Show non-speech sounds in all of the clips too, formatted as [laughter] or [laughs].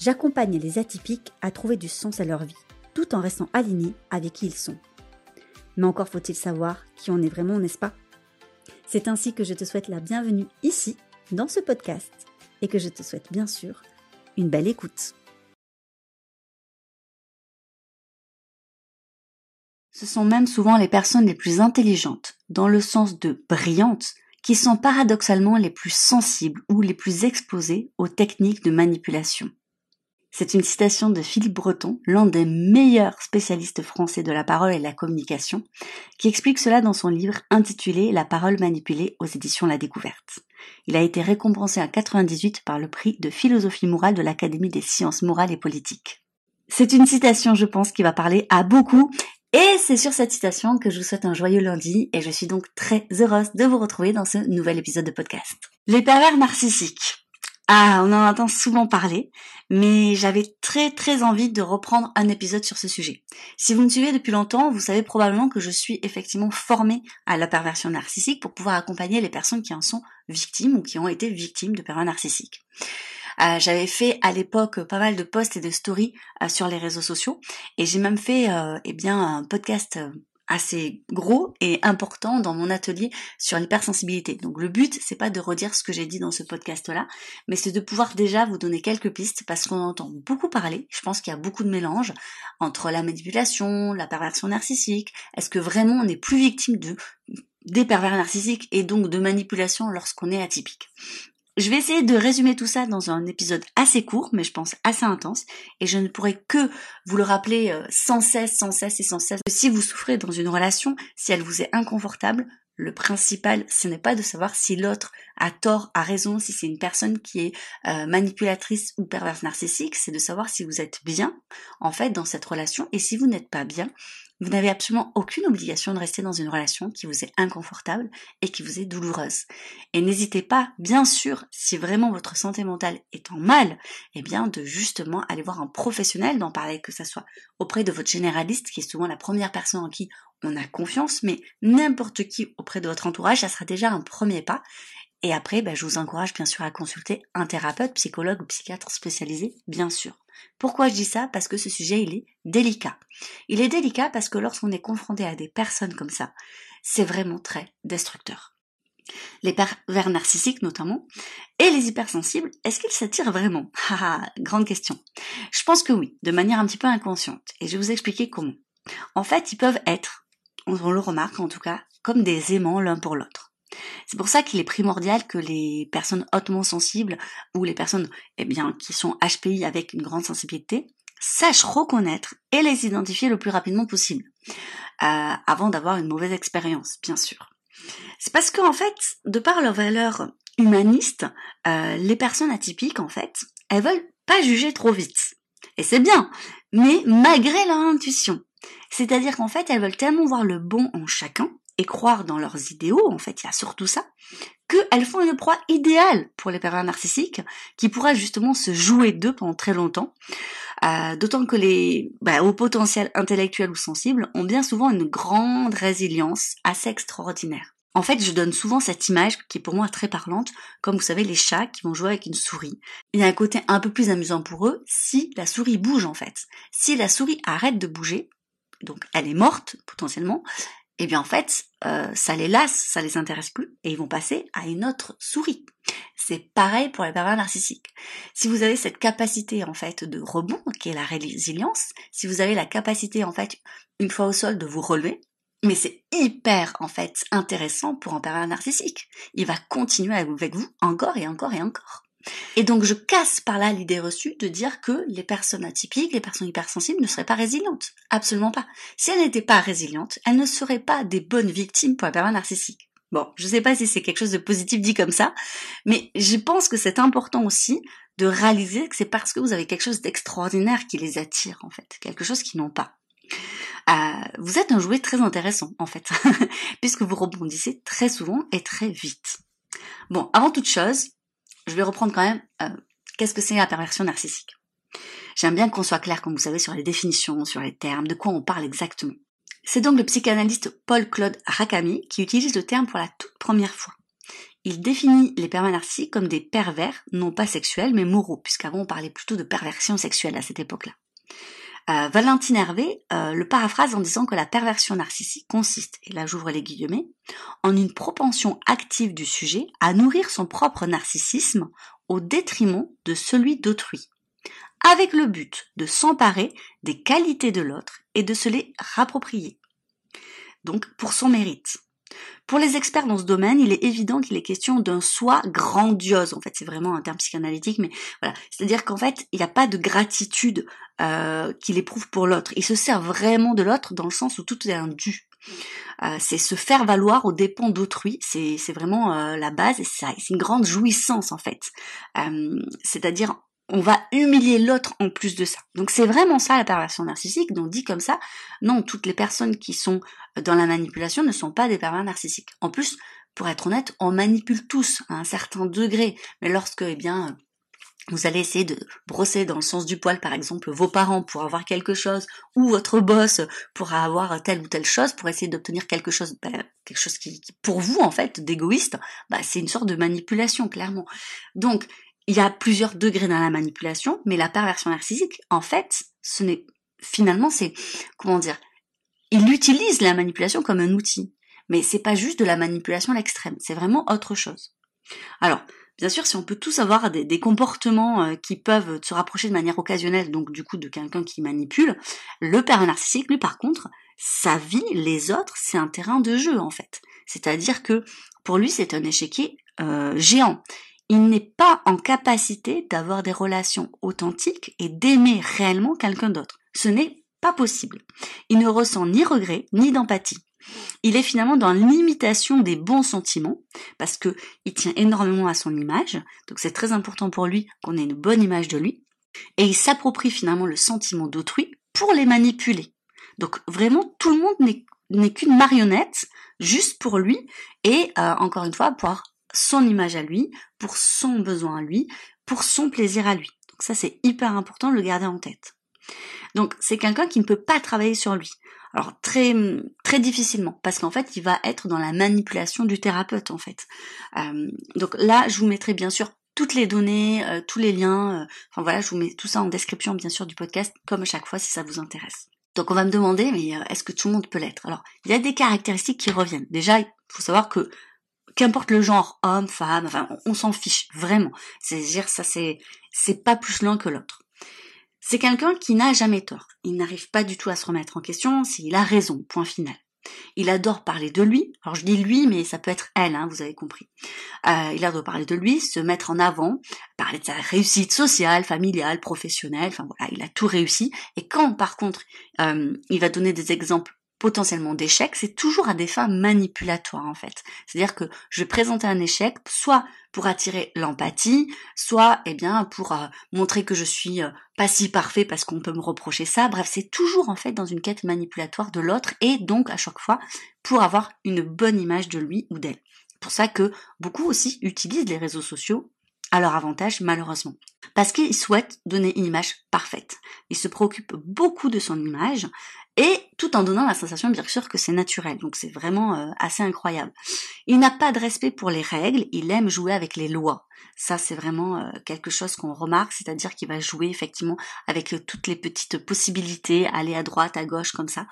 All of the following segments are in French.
j'accompagne les atypiques à trouver du sens à leur vie, tout en restant alignés avec qui ils sont. Mais encore faut-il savoir qui on est vraiment, n'est-ce pas? C'est ainsi que je te souhaite la bienvenue ici, dans ce podcast, et que je te souhaite bien sûr une belle écoute. Ce sont même souvent les personnes les plus intelligentes, dans le sens de brillantes, qui sont paradoxalement les plus sensibles ou les plus exposées aux techniques de manipulation. C'est une citation de Philippe Breton, l'un des meilleurs spécialistes français de la parole et de la communication, qui explique cela dans son livre intitulé La parole manipulée aux éditions La Découverte. Il a été récompensé en 98 par le prix de philosophie morale de l'Académie des sciences morales et politiques. C'est une citation, je pense, qui va parler à beaucoup et c'est sur cette citation que je vous souhaite un joyeux lundi et je suis donc très heureuse de vous retrouver dans ce nouvel épisode de podcast. Les pervers narcissiques. Ah, on en entend souvent parler, mais j'avais très très envie de reprendre un épisode sur ce sujet. Si vous me suivez depuis longtemps, vous savez probablement que je suis effectivement formée à la perversion narcissique pour pouvoir accompagner les personnes qui en sont victimes ou qui ont été victimes de pervers narcissiques. Euh, j'avais fait à l'époque pas mal de posts et de stories euh, sur les réseaux sociaux et j'ai même fait euh, eh bien un podcast assez gros et important dans mon atelier sur l'hypersensibilité. Donc le but, c'est pas de redire ce que j'ai dit dans ce podcast-là, mais c'est de pouvoir déjà vous donner quelques pistes parce qu'on entend beaucoup parler. Je pense qu'il y a beaucoup de mélange entre la manipulation, la perversion narcissique. Est-ce que vraiment on n'est plus victime de des pervers narcissiques et donc de manipulation lorsqu'on est atypique? Je vais essayer de résumer tout ça dans un épisode assez court, mais je pense assez intense, et je ne pourrai que vous le rappeler euh, sans cesse, sans cesse et sans cesse. Si vous souffrez dans une relation, si elle vous est inconfortable, le principal, ce n'est pas de savoir si l'autre a tort, a raison, si c'est une personne qui est euh, manipulatrice ou perverse narcissique, c'est de savoir si vous êtes bien, en fait, dans cette relation, et si vous n'êtes pas bien, vous n'avez absolument aucune obligation de rester dans une relation qui vous est inconfortable et qui vous est douloureuse. Et n'hésitez pas, bien sûr, si vraiment votre santé mentale est en mal, eh bien, de justement aller voir un professionnel, d'en parler, que ce soit auprès de votre généraliste, qui est souvent la première personne en qui on a confiance, mais n'importe qui auprès de votre entourage, ça sera déjà un premier pas. Et après, ben, je vous encourage bien sûr à consulter un thérapeute, psychologue ou psychiatre spécialisé, bien sûr. Pourquoi je dis ça? Parce que ce sujet, il est délicat. Il est délicat parce que lorsqu'on est confronté à des personnes comme ça, c'est vraiment très destructeur. Les pervers narcissiques notamment, et les hypersensibles, est-ce qu'ils s'attirent vraiment? Haha, grande question. Je pense que oui, de manière un petit peu inconsciente, et je vais vous expliquer comment. En fait, ils peuvent être, on le remarque en tout cas, comme des aimants l'un pour l'autre. C'est pour ça qu'il est primordial que les personnes hautement sensibles ou les personnes eh bien, qui sont HPI avec une grande sensibilité sachent reconnaître et les identifier le plus rapidement possible euh, avant d'avoir une mauvaise expérience, bien sûr. C'est parce qu'en fait, de par leur valeur humaniste, euh, les personnes atypiques, en fait, elles veulent pas juger trop vite. Et c'est bien, mais malgré leur intuition. C'est-à-dire qu'en fait, elles veulent tellement voir le bon en chacun et croire dans leurs idéaux, en fait, il y a surtout ça, qu'elles font une proie idéale pour les pervers narcissiques, qui pourraient justement se jouer d'eux pendant très longtemps. Euh, d'autant que les bah, hauts potentiels intellectuels ou sensibles ont bien souvent une grande résilience assez extraordinaire. En fait, je donne souvent cette image qui est pour moi très parlante, comme vous savez les chats qui vont jouer avec une souris. Il y a un côté un peu plus amusant pour eux si la souris bouge en fait. Si la souris arrête de bouger, donc elle est morte potentiellement, eh bien en fait, euh, ça les lasse, ça les intéresse plus, et ils vont passer à une autre souris. C'est pareil pour les pervers narcissiques. Si vous avez cette capacité en fait de rebond, qui est la résilience, si vous avez la capacité en fait, une fois au sol, de vous relever, mais c'est hyper en fait intéressant pour un pervers narcissique. Il va continuer avec vous encore et encore et encore. Et donc je casse par là l'idée reçue de dire que les personnes atypiques, les personnes hypersensibles ne seraient pas résilientes. Absolument pas. Si elles n'étaient pas résilientes, elles ne seraient pas des bonnes victimes pour un pervers narcissique. Bon, je sais pas si c'est quelque chose de positif dit comme ça, mais je pense que c'est important aussi de réaliser que c'est parce que vous avez quelque chose d'extraordinaire qui les attire en fait, quelque chose qu'ils n'ont pas. Euh, vous êtes un jouet très intéressant en fait, [laughs] puisque vous rebondissez très souvent et très vite. Bon, avant toute chose, je vais reprendre quand même euh, qu'est-ce que c'est la perversion narcissique? J'aime bien qu'on soit clair, comme vous savez, sur les définitions, sur les termes, de quoi on parle exactement. C'est donc le psychanalyste Paul-Claude Rakami qui utilise le terme pour la toute première fois. Il définit les pervers narcissiques comme des pervers, non pas sexuels, mais moraux, puisqu'avant on parlait plutôt de perversion sexuelle à cette époque-là. Euh, Valentine Hervé euh, le paraphrase en disant que la perversion narcissique consiste, et là j'ouvre les guillemets, en une propension active du sujet à nourrir son propre narcissisme au détriment de celui d'autrui, avec le but de s'emparer des qualités de l'autre et de se les rapproprier. Donc pour son mérite. Pour les experts dans ce domaine, il est évident qu'il est question d'un soi grandiose. En fait, c'est vraiment un terme psychanalytique, mais voilà. C'est-à-dire qu'en fait, il n'y a pas de gratitude euh, qu'il éprouve pour l'autre. Il se sert vraiment de l'autre dans le sens où tout est un dû. Euh, c'est se faire valoir aux dépens d'autrui, c'est vraiment euh, la base c'est une grande jouissance en fait. C'est-à-dire on va humilier l'autre en plus de ça. Donc c'est vraiment ça la perversion narcissique. Donc dit comme ça, non, toutes les personnes qui sont dans la manipulation ne sont pas des pervers narcissiques. En plus, pour être honnête, on manipule tous à un certain degré. Mais lorsque, eh bien, vous allez essayer de brosser dans le sens du poil, par exemple, vos parents pour avoir quelque chose, ou votre boss pour avoir telle ou telle chose, pour essayer d'obtenir quelque chose, ben, quelque chose qui, pour vous, en fait, d'égoïste, bah, c'est une sorte de manipulation, clairement. Donc, il y a plusieurs degrés dans la manipulation, mais la perversion narcissique, en fait, ce n'est finalement c'est comment dire, il utilise la manipulation comme un outil, mais c'est pas juste de la manipulation à l'extrême, c'est vraiment autre chose. Alors, bien sûr, si on peut tous avoir des, comportements euh, qui peuvent se rapprocher de manière occasionnelle, donc du coup de quelqu'un qui manipule, le pervers narcissique, lui par contre, sa vie, les autres, c'est un terrain de jeu en fait. C'est-à-dire que pour lui, c'est un échiquier euh, géant il n'est pas en capacité d'avoir des relations authentiques et d'aimer réellement quelqu'un d'autre. Ce n'est pas possible. Il ne ressent ni regret ni d'empathie. Il est finalement dans l'imitation des bons sentiments parce que il tient énormément à son image. Donc c'est très important pour lui qu'on ait une bonne image de lui. Et il s'approprie finalement le sentiment d'autrui pour les manipuler. Donc vraiment tout le monde n'est qu'une marionnette juste pour lui et euh, encore une fois pour son image à lui, pour son besoin à lui, pour son plaisir à lui. Donc ça c'est hyper important de le garder en tête. Donc c'est quelqu'un qui ne peut pas travailler sur lui. Alors très très difficilement parce qu'en fait il va être dans la manipulation du thérapeute en fait. Euh, donc là je vous mettrai bien sûr toutes les données, euh, tous les liens. Euh, enfin voilà, je vous mets tout ça en description bien sûr du podcast comme chaque fois si ça vous intéresse. Donc on va me demander mais est-ce que tout le monde peut l'être? Alors il y a des caractéristiques qui reviennent. Déjà il faut savoir que qu'importe le genre, homme, femme, enfin, on, s'en fiche, vraiment. C'est-à-dire, ça c'est, c'est pas plus l'un que l'autre. C'est quelqu'un qui n'a jamais tort. Il n'arrive pas du tout à se remettre en question s'il a raison, point final. Il adore parler de lui. Alors je dis lui, mais ça peut être elle, hein, vous avez compris. Euh, il adore parler de lui, se mettre en avant, parler de sa réussite sociale, familiale, professionnelle. Enfin voilà, il a tout réussi. Et quand, par contre, euh, il va donner des exemples potentiellement d'échecs, c'est toujours à des fins manipulatoires en fait. C'est-à-dire que je vais présenter un échec soit pour attirer l'empathie, soit eh bien pour euh, montrer que je suis euh, pas si parfait parce qu'on peut me reprocher ça. Bref, c'est toujours en fait dans une quête manipulatoire de l'autre et donc à chaque fois pour avoir une bonne image de lui ou d'elle. Pour ça que beaucoup aussi utilisent les réseaux sociaux à leur avantage malheureusement. Parce qu'ils souhaitent donner une image parfaite. Ils se préoccupent beaucoup de son image et tout en donnant la sensation bien sûr que c'est naturel. Donc c'est vraiment euh, assez incroyable. Il n'a pas de respect pour les règles, il aime jouer avec les lois. Ça c'est vraiment euh, quelque chose qu'on remarque, c'est-à-dire qu'il va jouer effectivement avec euh, toutes les petites possibilités, aller à droite, à gauche comme ça.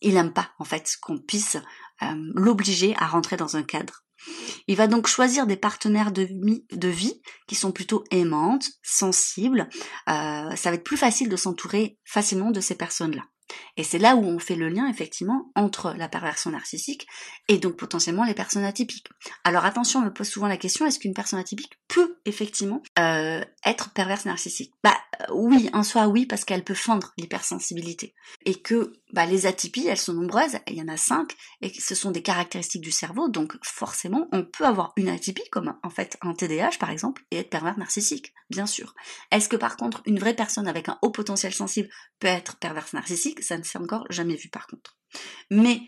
il n'aime pas en fait qu'on puisse l'obliger à rentrer dans un cadre. Il va donc choisir des partenaires de, vie qui sont plutôt aimantes, sensibles. Euh, ça va être plus facile de s'entourer facilement de ces personnes-là. Et c'est là où on fait le lien effectivement entre la perversion narcissique et donc potentiellement les personnes atypiques. Alors attention, on me pose souvent la question, est-ce qu'une personne atypique peut effectivement euh, être perverse narcissique. Bah euh, oui, en soi oui, parce qu'elle peut fendre l'hypersensibilité. Et que bah, les atypies, elles sont nombreuses, il y en a cinq, et ce sont des caractéristiques du cerveau, donc forcément on peut avoir une atypie, comme en fait un TDAH par exemple, et être pervers narcissique, bien sûr. Est-ce que par contre une vraie personne avec un haut potentiel sensible peut être perverse narcissique? Ça ne s'est encore jamais vu par contre. Mais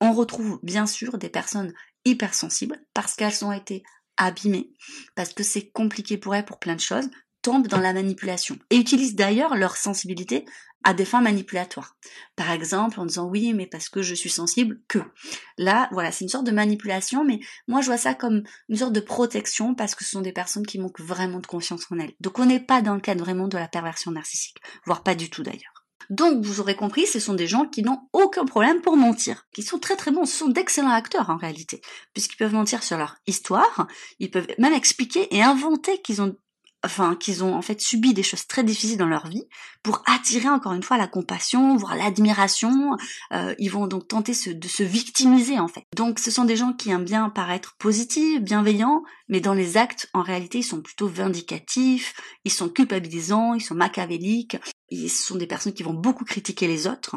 on retrouve bien sûr des personnes hypersensibles parce qu'elles ont été abîmées, parce que c'est compliqué pour elles pour plein de choses, tombent dans la manipulation et utilisent d'ailleurs leur sensibilité à des fins manipulatoires. Par exemple, en disant oui, mais parce que je suis sensible que. Là, voilà, c'est une sorte de manipulation, mais moi je vois ça comme une sorte de protection parce que ce sont des personnes qui manquent vraiment de confiance en elles. Donc on n'est pas dans le cadre vraiment de la perversion narcissique, voire pas du tout d'ailleurs. Donc, vous aurez compris, ce sont des gens qui n'ont aucun problème pour mentir, qui sont très très bons, ce sont d'excellents acteurs en réalité, puisqu'ils peuvent mentir sur leur histoire, ils peuvent même expliquer et inventer qu'ils ont enfin qu'ils ont en fait subi des choses très difficiles dans leur vie pour attirer encore une fois la compassion, voire l'admiration. Euh, ils vont donc tenter de se victimiser en fait. Donc ce sont des gens qui aiment bien paraître positifs, bienveillants, mais dans les actes en réalité ils sont plutôt vindicatifs, ils sont culpabilisants, ils sont machiavéliques. Ce sont des personnes qui vont beaucoup critiquer les autres,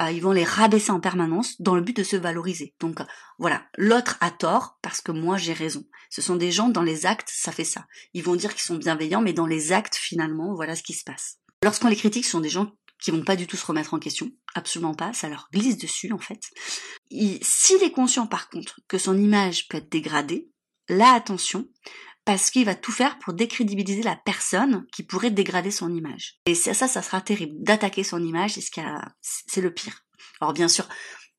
euh, ils vont les rabaisser en permanence dans le but de se valoriser. Donc voilà, l'autre a tort parce que moi j'ai raison. Ce sont des gens dans les actes, ça fait ça. Ils vont dire qu'ils sont bienveillants, mais dans les actes finalement, voilà ce qui se passe. Lorsqu'on les critique, ce sont des gens qui vont pas du tout se remettre en question, absolument pas, ça leur glisse dessus en fait. S'il est conscient par contre que son image peut être dégradée, là attention, parce qu'il va tout faire pour décrédibiliser la personne qui pourrait dégrader son image. Et ça, ça, ça sera terrible. D'attaquer son image, c'est ce c'est le pire. Alors bien sûr,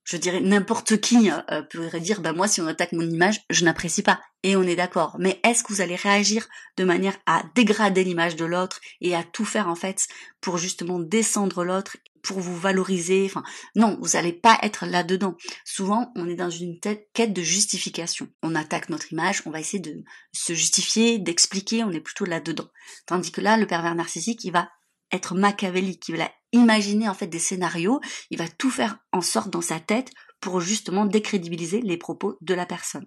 je dirais n'importe qui euh, pourrait dire bah moi si on attaque mon image je n'apprécie pas et on est d'accord mais est-ce que vous allez réagir de manière à dégrader l'image de l'autre et à tout faire en fait pour justement descendre l'autre pour vous valoriser enfin non vous n'allez pas être là dedans souvent on est dans une quête de justification. On attaque notre image on va essayer de se justifier d'expliquer on est plutôt là dedans tandis que là le pervers narcissique il va être machiavélique, il va imaginer en fait des scénarios, il va tout faire en sorte dans sa tête pour justement décrédibiliser les propos de la personne.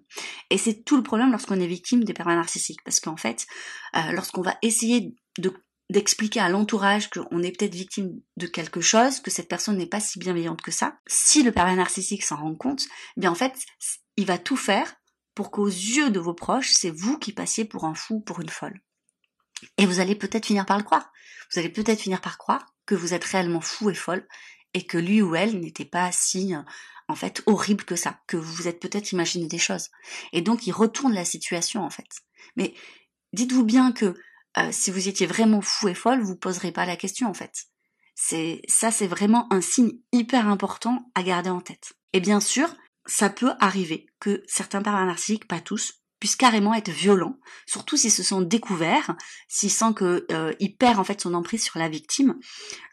Et c'est tout le problème lorsqu'on est victime des pervers narcissiques, parce qu'en fait, euh, lorsqu'on va essayer de d'expliquer à l'entourage qu'on est peut-être victime de quelque chose, que cette personne n'est pas si bienveillante que ça, si le pervers narcissique s'en rend compte, eh bien en fait, il va tout faire pour qu'aux yeux de vos proches, c'est vous qui passiez pour un fou, pour une folle. Et vous allez peut-être finir par le croire. Vous allez peut-être finir par croire que vous êtes réellement fou et folle et que lui ou elle n'était pas si euh, en fait horrible que ça, que vous vous êtes peut-être imaginé des choses. Et donc il retourne la situation en fait. Mais dites-vous bien que euh, si vous étiez vraiment fou et folle, vous poserez pas la question en fait. C'est ça, c'est vraiment un signe hyper important à garder en tête. Et bien sûr, ça peut arriver que certains parents narcissiques, pas tous, puisse carrément être violent, surtout s'ils se sont découverts, s'il sent que euh, il perd en fait son emprise sur la victime.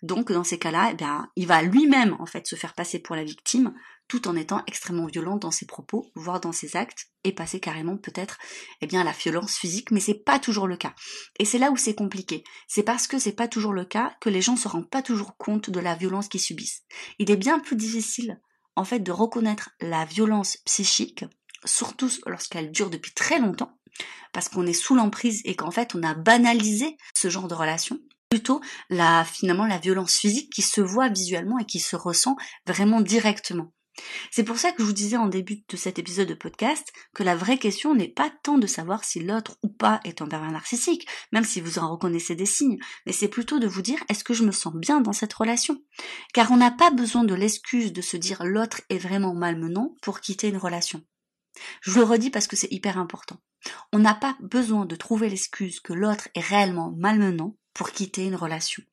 Donc dans ces cas-là, eh bien, il va lui-même en fait se faire passer pour la victime, tout en étant extrêmement violent dans ses propos, voire dans ses actes, et passer carrément peut-être eh bien à la violence physique, mais c'est pas toujours le cas. Et c'est là où c'est compliqué. C'est parce que c'est pas toujours le cas que les gens se rendent pas toujours compte de la violence qu'ils subissent. Il est bien plus difficile en fait de reconnaître la violence psychique surtout lorsqu'elle dure depuis très longtemps, parce qu'on est sous l'emprise et qu'en fait on a banalisé ce genre de relation, plutôt la, finalement la violence physique qui se voit visuellement et qui se ressent vraiment directement. C'est pour ça que je vous disais en début de cet épisode de podcast que la vraie question n'est pas tant de savoir si l'autre ou pas est un pervers narcissique, même si vous en reconnaissez des signes, mais c'est plutôt de vous dire est-ce que je me sens bien dans cette relation? Car on n'a pas besoin de l'excuse de se dire l'autre est vraiment malmenant pour quitter une relation. Je le redis parce que c'est hyper important. On n'a pas besoin de trouver l'excuse que l'autre est réellement malmenant pour quitter une relation.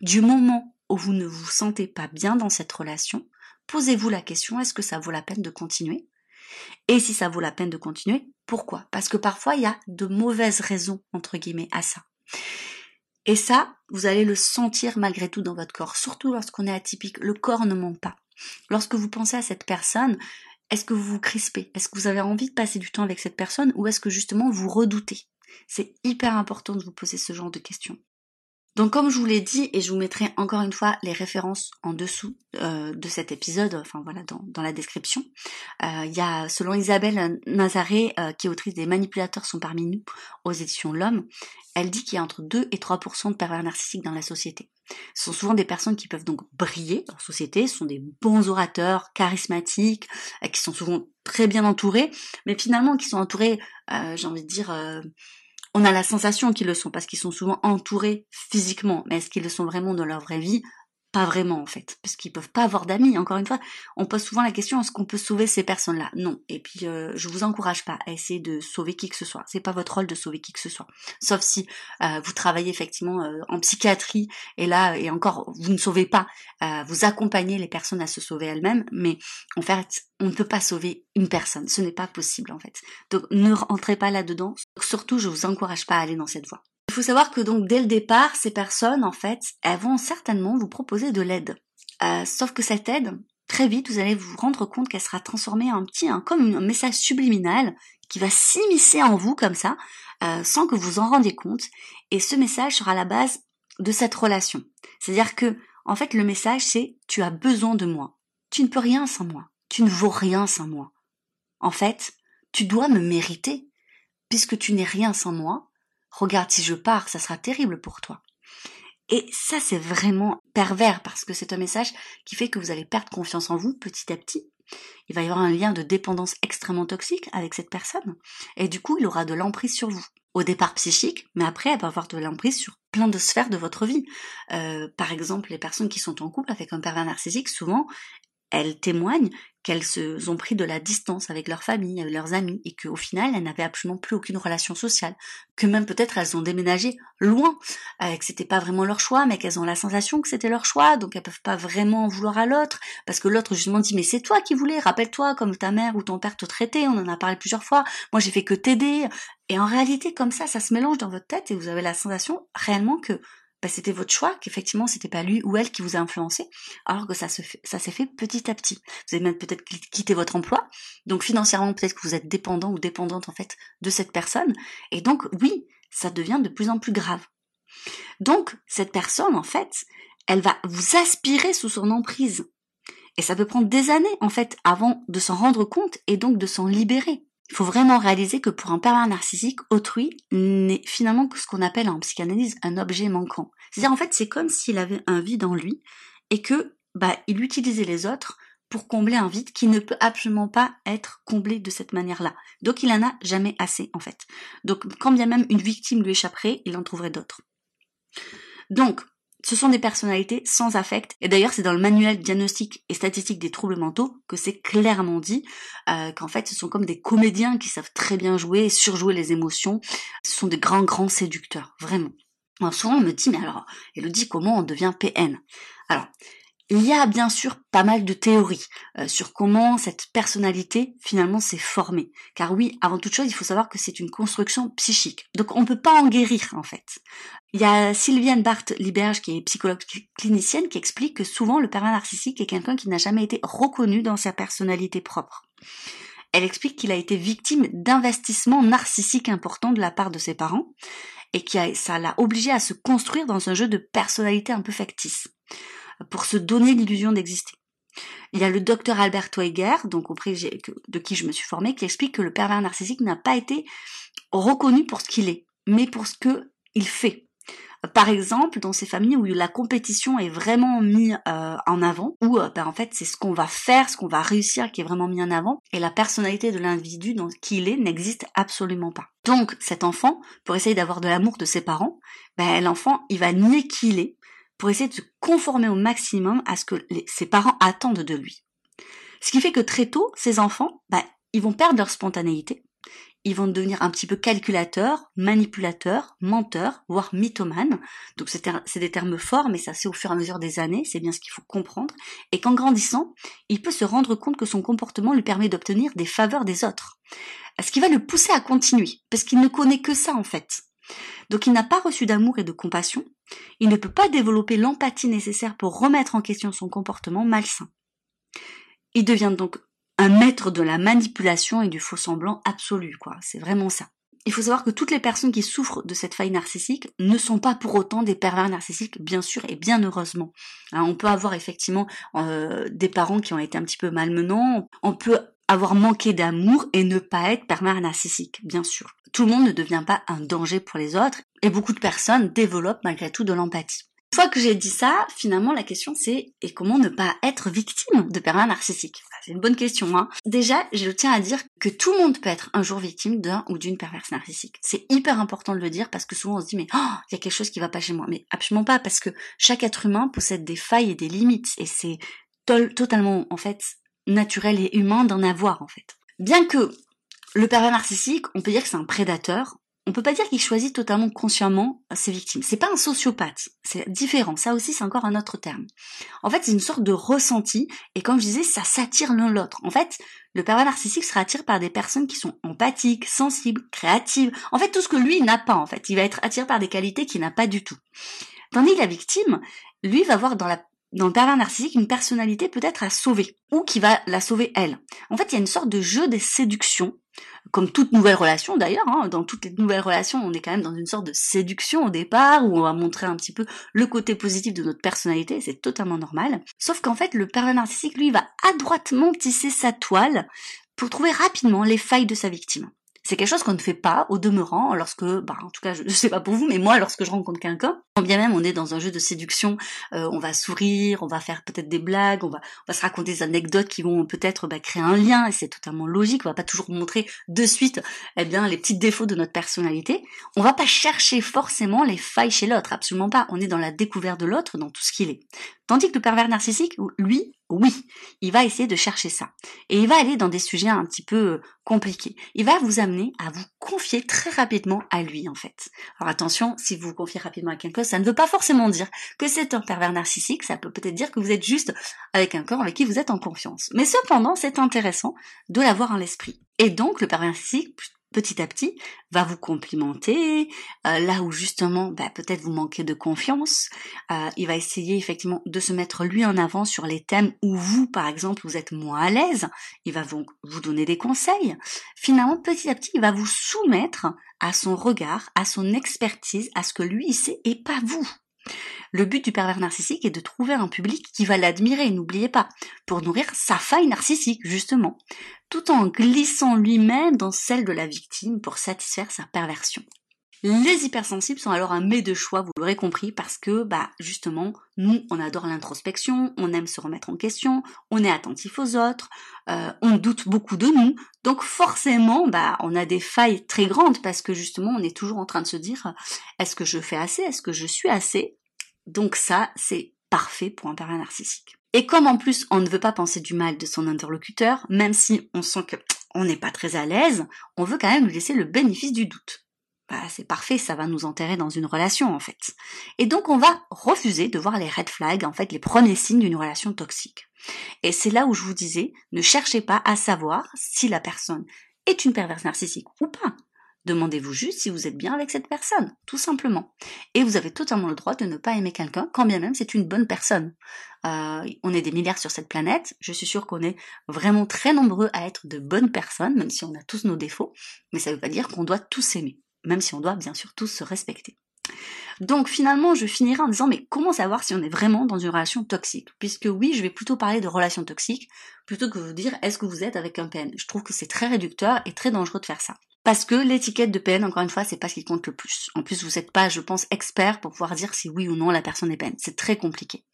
Du moment où vous ne vous sentez pas bien dans cette relation, posez-vous la question est-ce que ça vaut la peine de continuer? Et si ça vaut la peine de continuer, pourquoi? Parce que parfois il y a de mauvaises raisons, entre guillemets, à ça. Et ça, vous allez le sentir malgré tout dans votre corps, surtout lorsqu'on est atypique. Le corps ne ment pas. Lorsque vous pensez à cette personne, est-ce que vous vous crispez? Est-ce que vous avez envie de passer du temps avec cette personne ou est-ce que justement vous redoutez? C'est hyper important de vous poser ce genre de questions. Donc comme je vous l'ai dit, et je vous mettrai encore une fois les références en dessous euh, de cet épisode, enfin voilà, dans, la description, euh, il y a, selon Isabelle Nazaré, euh, qui est autrice des Manipulateurs sont parmi nous, aux éditions L'Homme, elle dit qu'il y a entre 2 et 3% de pervers narcissiques dans la société. Ce sont souvent des personnes qui peuvent donc briller en société, ce sont des bons orateurs, charismatiques, qui sont souvent très bien entourés, mais finalement qui sont entourés, j'ai envie de dire on a la sensation qu'ils le sont parce qu'ils sont souvent entourés physiquement, mais est-ce qu'ils le sont vraiment dans leur vraie vie? Pas vraiment en fait, parce qu'ils peuvent pas avoir d'amis. Encore une fois, on pose souvent la question est-ce qu'on peut sauver ces personnes-là? Non. Et puis euh, je vous encourage pas à essayer de sauver qui que ce soit. C'est pas votre rôle de sauver qui que ce soit, sauf si euh, vous travaillez effectivement euh, en psychiatrie et là et encore vous ne sauvez pas, euh, vous accompagnez les personnes à se sauver elles-mêmes. Mais en fait, on ne peut pas sauver une personne. Ce n'est pas possible en fait. Donc ne rentrez pas là-dedans. Surtout, je vous encourage pas à aller dans cette voie. Il faut savoir que donc dès le départ, ces personnes, en fait, elles vont certainement vous proposer de l'aide. Euh, sauf que cette aide, très vite, vous allez vous rendre compte qu'elle sera transformée en petit, comme un message subliminal qui va s'immiscer en vous comme ça, euh, sans que vous en rendiez compte. Et ce message sera la base de cette relation. C'est-à-dire que, en fait, le message c'est tu as besoin de moi. Tu ne peux rien sans moi. Tu ne vaux rien sans moi. En fait, tu dois me mériter. Puisque tu n'es rien sans moi, regarde si je pars, ça sera terrible pour toi. Et ça, c'est vraiment pervers parce que c'est un message qui fait que vous allez perdre confiance en vous petit à petit. Il va y avoir un lien de dépendance extrêmement toxique avec cette personne. Et du coup, il aura de l'emprise sur vous. Au départ psychique, mais après, elle va avoir de l'emprise sur plein de sphères de votre vie. Euh, par exemple, les personnes qui sont en couple avec un pervers narcissique, souvent, elles témoignent qu'elles se sont pris de la distance avec leur famille, avec leurs amis, et qu'au final, elles n'avaient absolument plus aucune relation sociale, que même peut-être elles ont déménagé loin, euh, que c'était pas vraiment leur choix, mais qu'elles ont la sensation que c'était leur choix, donc elles peuvent pas vraiment en vouloir à l'autre, parce que l'autre justement dit mais c'est toi qui voulais, rappelle-toi comme ta mère ou ton père te traitait, on en a parlé plusieurs fois, moi j'ai fait que t'aider, et en réalité comme ça, ça se mélange dans votre tête et vous avez la sensation réellement que bah, c'était votre choix, qu'effectivement c'était pas lui ou elle qui vous a influencé, alors que ça se ça s'est fait petit à petit. Vous avez même peut-être quitté votre emploi, donc financièrement peut-être que vous êtes dépendant ou dépendante en fait de cette personne, et donc oui, ça devient de plus en plus grave. Donc cette personne en fait, elle va vous aspirer sous son emprise, et ça peut prendre des années en fait avant de s'en rendre compte et donc de s'en libérer. Il faut vraiment réaliser que pour un pervers narcissique, autrui n'est finalement que ce qu'on appelle en psychanalyse un objet manquant. C'est-à-dire en fait c'est comme s'il avait un vide en lui et que bah il utilisait les autres pour combler un vide qui ne peut absolument pas être comblé de cette manière-là. Donc il en a jamais assez en fait. Donc quand bien même une victime lui échapperait, il en trouverait d'autres. Donc ce sont des personnalités sans affect. Et d'ailleurs, c'est dans le manuel diagnostic et statistique des troubles mentaux que c'est clairement dit euh, qu'en fait, ce sont comme des comédiens qui savent très bien jouer et surjouer les émotions. Ce sont des grands, grands séducteurs, vraiment. Alors souvent, on me dit, mais alors, Elodie, comment on devient PN Alors, il y a bien sûr pas mal de théories euh, sur comment cette personnalité finalement s'est formée. Car oui, avant toute chose, il faut savoir que c'est une construction psychique. Donc on ne peut pas en guérir en fait. Il y a Sylviane Barthes-Liberge qui est psychologue clinicienne qui explique que souvent le pervers narcissique est quelqu'un qui n'a jamais été reconnu dans sa personnalité propre. Elle explique qu'il a été victime d'investissements narcissiques importants de la part de ses parents et que ça l'a obligé à se construire dans un jeu de personnalité un peu factice pour se donner l'illusion d'exister. Il y a le docteur Albert Weiger, donc de qui je me suis formée, qui explique que le pervers narcissique n'a pas été reconnu pour ce qu'il est, mais pour ce qu'il fait. Par exemple, dans ces familles où la compétition est vraiment mise euh, en avant, où euh, ben, en fait c'est ce qu'on va faire, ce qu'on va réussir qui est vraiment mis en avant, et la personnalité de l'individu dans qui il est n'existe absolument pas. Donc cet enfant, pour essayer d'avoir de l'amour de ses parents, ben, l'enfant il va nier qui il est, pour essayer de se conformer au maximum à ce que ses parents attendent de lui. Ce qui fait que très tôt, ces enfants, bah, ils vont perdre leur spontanéité, ils vont devenir un petit peu calculateurs, manipulateurs, menteurs, voire mythomanes. Donc c'est des termes forts, mais ça c'est au fur et à mesure des années, c'est bien ce qu'il faut comprendre. Et qu'en grandissant, il peut se rendre compte que son comportement lui permet d'obtenir des faveurs des autres. Ce qui va le pousser à continuer, parce qu'il ne connaît que ça en fait. Donc il n'a pas reçu d'amour et de compassion, il ne peut pas développer l'empathie nécessaire pour remettre en question son comportement malsain. Il devient donc un maître de la manipulation et du faux semblant absolu, quoi. C'est vraiment ça. il faut savoir que toutes les personnes qui souffrent de cette faille narcissique ne sont pas pour autant des pervers narcissiques, bien sûr, et bien heureusement. Hein, on peut avoir effectivement euh, des parents qui ont été un petit peu malmenants, on peut avoir manqué d'amour et ne pas être pervers narcissique, bien sûr. Tout le monde ne devient pas un danger pour les autres, et beaucoup de personnes développent malgré tout de l'empathie. Une fois que j'ai dit ça, finalement la question c'est et comment ne pas être victime de pervers narcissiques? C'est une bonne question. Hein Déjà, je tiens à dire que tout le monde peut être un jour victime d'un ou d'une perverse narcissique. C'est hyper important de le dire parce que souvent on se dit mais oh, il y a quelque chose qui va pas chez moi. Mais absolument pas parce que chaque être humain possède des failles et des limites et c'est totalement en fait naturel et humain d'en avoir en fait. Bien que le pervers narcissique, on peut dire que c'est un prédateur, on peut pas dire qu'il choisit totalement consciemment ses victimes. C'est pas un sociopathe, c'est différent. Ça aussi, c'est encore un autre terme. En fait, c'est une sorte de ressenti, et comme je disais, ça s'attire l'un l'autre. En fait, le pervers narcissique sera attiré par des personnes qui sont empathiques, sensibles, créatives. En fait, tout ce que lui n'a pas, en fait. Il va être attiré par des qualités qu'il n'a pas du tout. Tandis que la victime, lui, va voir dans la dans le pervers narcissique une personnalité peut-être à sauver ou qui va la sauver elle. En fait, il y a une sorte de jeu des séductions comme toute nouvelle relation d'ailleurs, hein, dans toutes les nouvelles relations, on est quand même dans une sorte de séduction au départ, où on va montrer un petit peu le côté positif de notre personnalité, c'est totalement normal. Sauf qu'en fait, le pervers narcissique, lui, va adroitement tisser sa toile pour trouver rapidement les failles de sa victime. C'est quelque chose qu'on ne fait pas au demeurant lorsque, bah, en tout cas, je ne sais pas pour vous, mais moi, lorsque je rencontre quelqu'un, quand bien même on est dans un jeu de séduction, euh, on va sourire, on va faire peut-être des blagues, on va, on va se raconter des anecdotes qui vont peut-être bah, créer un lien, et c'est totalement logique. On va pas toujours montrer de suite, eh bien, les petits défauts de notre personnalité. On va pas chercher forcément les failles chez l'autre, absolument pas. On est dans la découverte de l'autre, dans tout ce qu'il est. Tandis que le pervers narcissique, lui, oui, il va essayer de chercher ça. Et il va aller dans des sujets un petit peu euh, compliqués. Il va vous amener à vous confier très rapidement à lui, en fait. Alors attention, si vous vous confiez rapidement à quelqu'un, ça ne veut pas forcément dire que c'est un pervers narcissique, ça peut peut-être dire que vous êtes juste avec un corps avec qui vous êtes en confiance. Mais cependant, c'est intéressant de l'avoir en l'esprit. Et donc, le pervers narcissique, petit à petit, va vous complimenter, euh, là où justement, bah, peut-être vous manquez de confiance, euh, il va essayer effectivement de se mettre lui en avant sur les thèmes où vous, par exemple, vous êtes moins à l'aise, il va vous, vous donner des conseils. Finalement, petit à petit, il va vous soumettre à son regard, à son expertise, à ce que lui il sait et pas vous. Le but du pervers narcissique est de trouver un public qui va l'admirer, n'oubliez pas, pour nourrir sa faille narcissique, justement, tout en glissant lui-même dans celle de la victime pour satisfaire sa perversion. Les hypersensibles sont alors un mets de choix, vous l'aurez compris, parce que, bah, justement, nous, on adore l'introspection, on aime se remettre en question, on est attentif aux autres, euh, on doute beaucoup de nous, donc forcément, bah, on a des failles très grandes parce que justement, on est toujours en train de se dire, est-ce que je fais assez, est-ce que je suis assez? Donc ça, c'est parfait pour un pervers narcissique. Et comme en plus on ne veut pas penser du mal de son interlocuteur, même si on sent que on n'est pas très à l'aise, on veut quand même lui laisser le bénéfice du doute. Bah, c'est parfait, ça va nous enterrer dans une relation en fait. Et donc on va refuser de voir les red flags, en fait les premiers signes d'une relation toxique. Et c'est là où je vous disais, ne cherchez pas à savoir si la personne est une perverse narcissique ou pas. Demandez-vous juste si vous êtes bien avec cette personne, tout simplement. Et vous avez totalement le droit de ne pas aimer quelqu'un, quand bien même c'est une bonne personne. Euh, on est des milliards sur cette planète, je suis sûre qu'on est vraiment très nombreux à être de bonnes personnes, même si on a tous nos défauts, mais ça ne veut pas dire qu'on doit tous aimer, même si on doit bien sûr tous se respecter. Donc finalement, je finirai en disant mais comment savoir si on est vraiment dans une relation toxique? Puisque oui, je vais plutôt parler de relation toxique plutôt que vous dire est-ce que vous êtes avec un PN. Je trouve que c'est très réducteur et très dangereux de faire ça. Parce que l'étiquette de peine, encore une fois, c'est pas ce qui compte le plus. En plus, vous n'êtes pas, je pense, expert pour pouvoir dire si oui ou non la personne est peine. C'est très compliqué.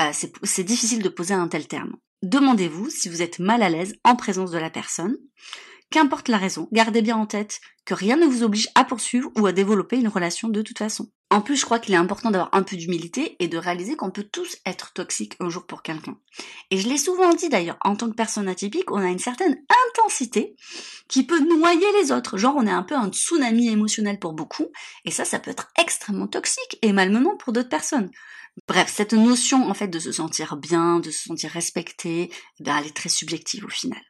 Euh, c'est difficile de poser un tel terme. Demandez-vous si vous êtes mal à l'aise en présence de la personne. Qu'importe la raison, gardez bien en tête que rien ne vous oblige à poursuivre ou à développer une relation de toute façon. En plus, je crois qu'il est important d'avoir un peu d'humilité et de réaliser qu'on peut tous être toxiques un jour pour quelqu'un. Et je l'ai souvent dit d'ailleurs, en tant que personne atypique, on a une certaine intensité qui peut noyer les autres. Genre, on est un peu un tsunami émotionnel pour beaucoup, et ça, ça peut être extrêmement toxique et malmenant pour d'autres personnes. Bref, cette notion en fait de se sentir bien, de se sentir respecté, eh ben, elle est très subjective au final.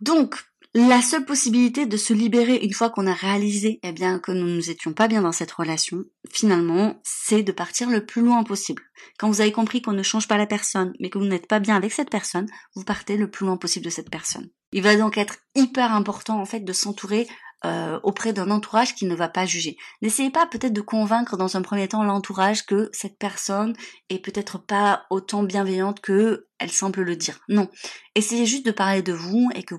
Donc, la seule possibilité de se libérer une fois qu'on a réalisé eh bien que nous ne nous étions pas bien dans cette relation, finalement, c'est de partir le plus loin possible. Quand vous avez compris qu'on ne change pas la personne, mais que vous n'êtes pas bien avec cette personne, vous partez le plus loin possible de cette personne. Il va donc être hyper important en fait de s'entourer euh, auprès d'un entourage qui ne va pas juger. N'essayez pas peut-être de convaincre dans un premier temps l'entourage que cette personne est peut-être pas autant bienveillante que elle semble le dire. Non. Essayez juste de parler de vous et que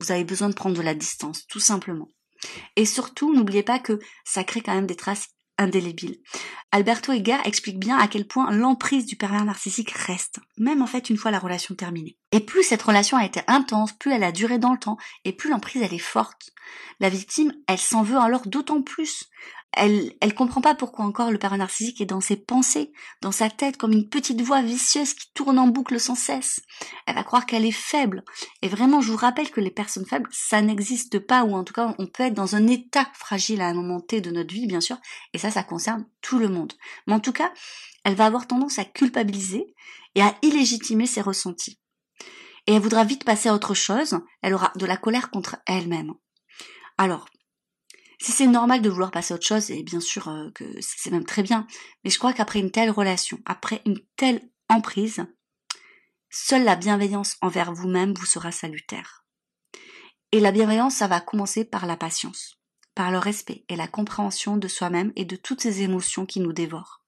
vous avez besoin de prendre de la distance, tout simplement. Et surtout, n'oubliez pas que ça crée quand même des traces indélébile. Alberto Ega explique bien à quel point l'emprise du pervers narcissique reste, même en fait une fois la relation terminée. Et plus cette relation a été intense, plus elle a duré dans le temps, et plus l'emprise elle est forte. La victime, elle s'en veut alors d'autant plus elle, elle comprend pas pourquoi encore le parent narcissique est dans ses pensées, dans sa tête, comme une petite voix vicieuse qui tourne en boucle sans cesse. Elle va croire qu'elle est faible. Et vraiment, je vous rappelle que les personnes faibles, ça n'existe pas, ou en tout cas, on peut être dans un état fragile à un moment T de notre vie, bien sûr, et ça, ça concerne tout le monde. Mais en tout cas, elle va avoir tendance à culpabiliser et à illégitimer ses ressentis. Et elle voudra vite passer à autre chose, elle aura de la colère contre elle-même. Alors, si c'est normal de vouloir passer à autre chose, et bien sûr euh, que c'est même très bien, mais je crois qu'après une telle relation, après une telle emprise, seule la bienveillance envers vous-même vous sera salutaire. Et la bienveillance, ça va commencer par la patience, par le respect et la compréhension de soi-même et de toutes ces émotions qui nous dévorent.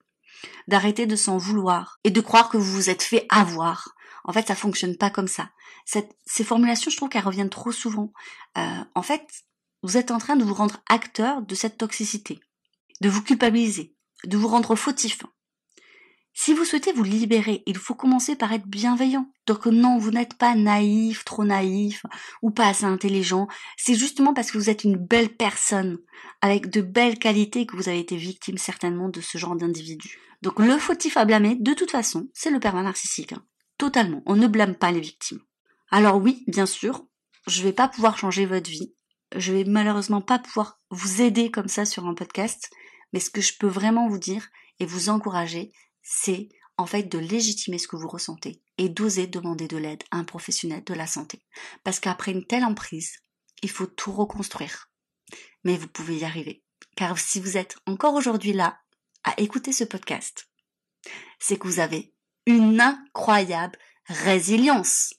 D'arrêter de s'en vouloir et de croire que vous vous êtes fait avoir. En fait, ça fonctionne pas comme ça. ces formulations, je trouve qu'elles reviennent trop souvent. Euh, en fait, vous êtes en train de vous rendre acteur de cette toxicité, de vous culpabiliser, de vous rendre fautif. Si vous souhaitez vous libérer, il faut commencer par être bienveillant. Donc non, vous n'êtes pas naïf, trop naïf, ou pas assez intelligent. C'est justement parce que vous êtes une belle personne, avec de belles qualités, que vous avez été victime certainement de ce genre d'individu. Donc le fautif à blâmer, de toute façon, c'est le pervers narcissique. Hein. Totalement. On ne blâme pas les victimes. Alors oui, bien sûr, je vais pas pouvoir changer votre vie je vais malheureusement pas pouvoir vous aider comme ça sur un podcast, mais ce que je peux vraiment vous dire et vous encourager, c'est en fait de légitimer ce que vous ressentez et d'oser demander de l'aide à un professionnel de la santé. Parce qu'après une telle emprise, il faut tout reconstruire. Mais vous pouvez y arriver. Car si vous êtes encore aujourd'hui là à écouter ce podcast, c'est que vous avez une incroyable résilience.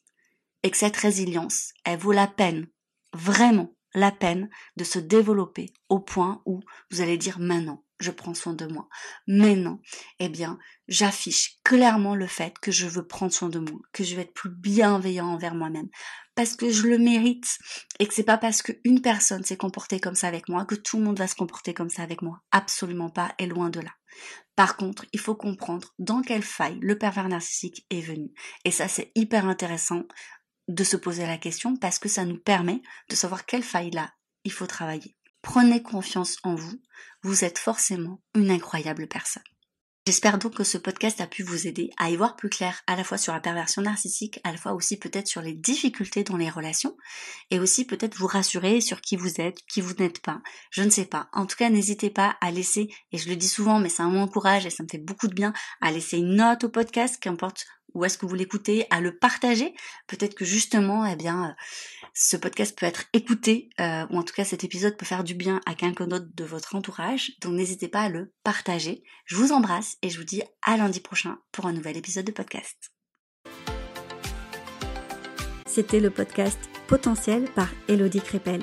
Et que cette résilience, elle vaut la peine, vraiment, la peine de se développer au point où vous allez dire maintenant, je prends soin de moi. Maintenant, eh bien, j'affiche clairement le fait que je veux prendre soin de moi, que je vais être plus bienveillant envers moi-même, parce que je le mérite et que c'est pas parce qu'une personne s'est comportée comme ça avec moi que tout le monde va se comporter comme ça avec moi. Absolument pas et loin de là. Par contre, il faut comprendre dans quelle faille le pervers narcissique est venu. Et ça, c'est hyper intéressant de se poser la question parce que ça nous permet de savoir quelle faille là il faut travailler. Prenez confiance en vous, vous êtes forcément une incroyable personne. J'espère donc que ce podcast a pu vous aider à y voir plus clair à la fois sur la perversion narcissique, à la fois aussi peut-être sur les difficultés dans les relations, et aussi peut-être vous rassurer sur qui vous êtes, qui vous n'êtes pas. Je ne sais pas. En tout cas, n'hésitez pas à laisser, et je le dis souvent, mais ça m'encourage et ça me fait beaucoup de bien, à laisser une note au podcast, qu'importe où est-ce que vous l'écoutez, à le partager? Peut-être que justement, eh bien, ce podcast peut être écouté, euh, ou en tout cas cet épisode peut faire du bien à quelqu'un d'autre de votre entourage. Donc n'hésitez pas à le partager. Je vous embrasse et je vous dis à lundi prochain pour un nouvel épisode de podcast. C'était le podcast Potentiel par Elodie Crépel.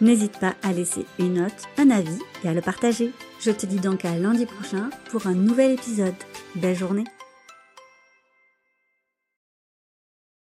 N'hésite pas à laisser une note, un avis et à le partager. Je te dis donc à lundi prochain pour un nouvel épisode. Belle journée